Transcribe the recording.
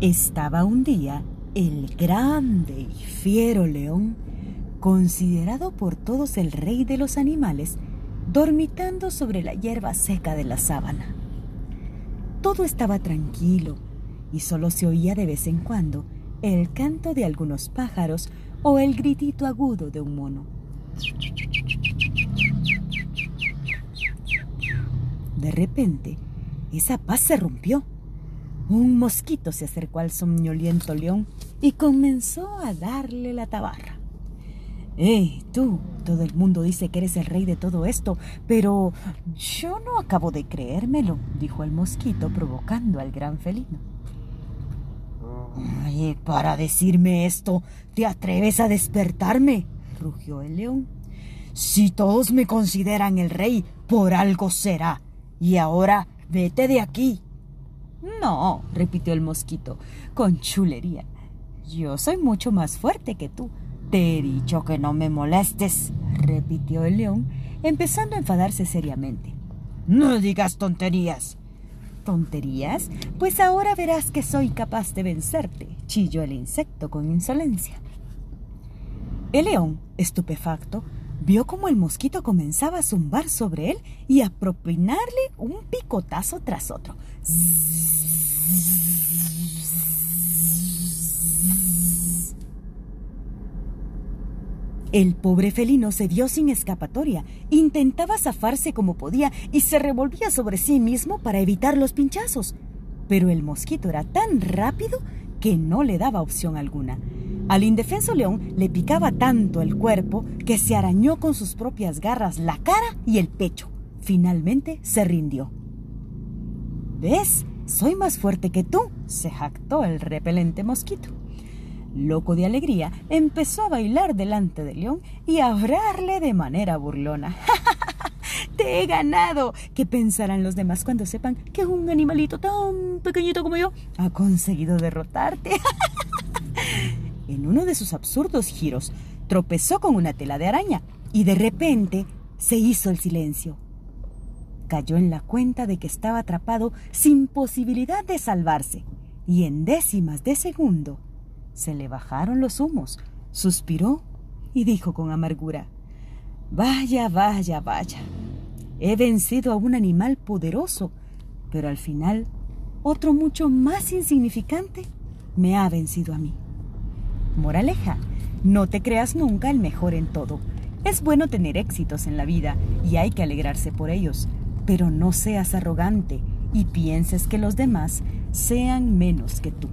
Estaba un día el grande y fiero león, considerado por todos el rey de los animales, dormitando sobre la hierba seca de la sábana. Todo estaba tranquilo y solo se oía de vez en cuando el canto de algunos pájaros o el gritito agudo de un mono. De repente, esa paz se rompió. Un mosquito se acercó al somnoliento león y comenzó a darle la tabarra. ¡Eh, tú! Todo el mundo dice que eres el rey de todo esto, pero yo no acabo de creérmelo, dijo el mosquito provocando al gran felino. Ay, para decirme esto, ¿te atreves a despertarme? rugió el león. Si todos me consideran el rey, por algo será. Y ahora vete de aquí. No, repitió el mosquito, con chulería. Yo soy mucho más fuerte que tú. Te he dicho que no me molestes, repitió el león, empezando a enfadarse seriamente. No digas tonterías. ¿Tonterías? Pues ahora verás que soy capaz de vencerte, chilló el insecto con insolencia. El león, estupefacto, vio cómo el mosquito comenzaba a zumbar sobre él y a propinarle un picotazo tras otro. El pobre felino se vio sin escapatoria, intentaba zafarse como podía y se revolvía sobre sí mismo para evitar los pinchazos. Pero el mosquito era tan rápido que no le daba opción alguna. Al indefenso león le picaba tanto el cuerpo que se arañó con sus propias garras la cara y el pecho. Finalmente se rindió. ¿Ves? Soy más fuerte que tú, se jactó el repelente mosquito. Loco de alegría, empezó a bailar delante del león y a hablarle de manera burlona. ¡Te he ganado! ¿Qué pensarán los demás cuando sepan que un animalito tan pequeñito como yo ha conseguido derrotarte? en uno de sus absurdos giros, tropezó con una tela de araña y de repente se hizo el silencio. Cayó en la cuenta de que estaba atrapado sin posibilidad de salvarse y en décimas de segundo se le bajaron los humos, suspiró y dijo con amargura, Vaya, vaya, vaya. He vencido a un animal poderoso, pero al final otro mucho más insignificante me ha vencido a mí. Moraleja, no te creas nunca el mejor en todo. Es bueno tener éxitos en la vida y hay que alegrarse por ellos, pero no seas arrogante y pienses que los demás sean menos que tú.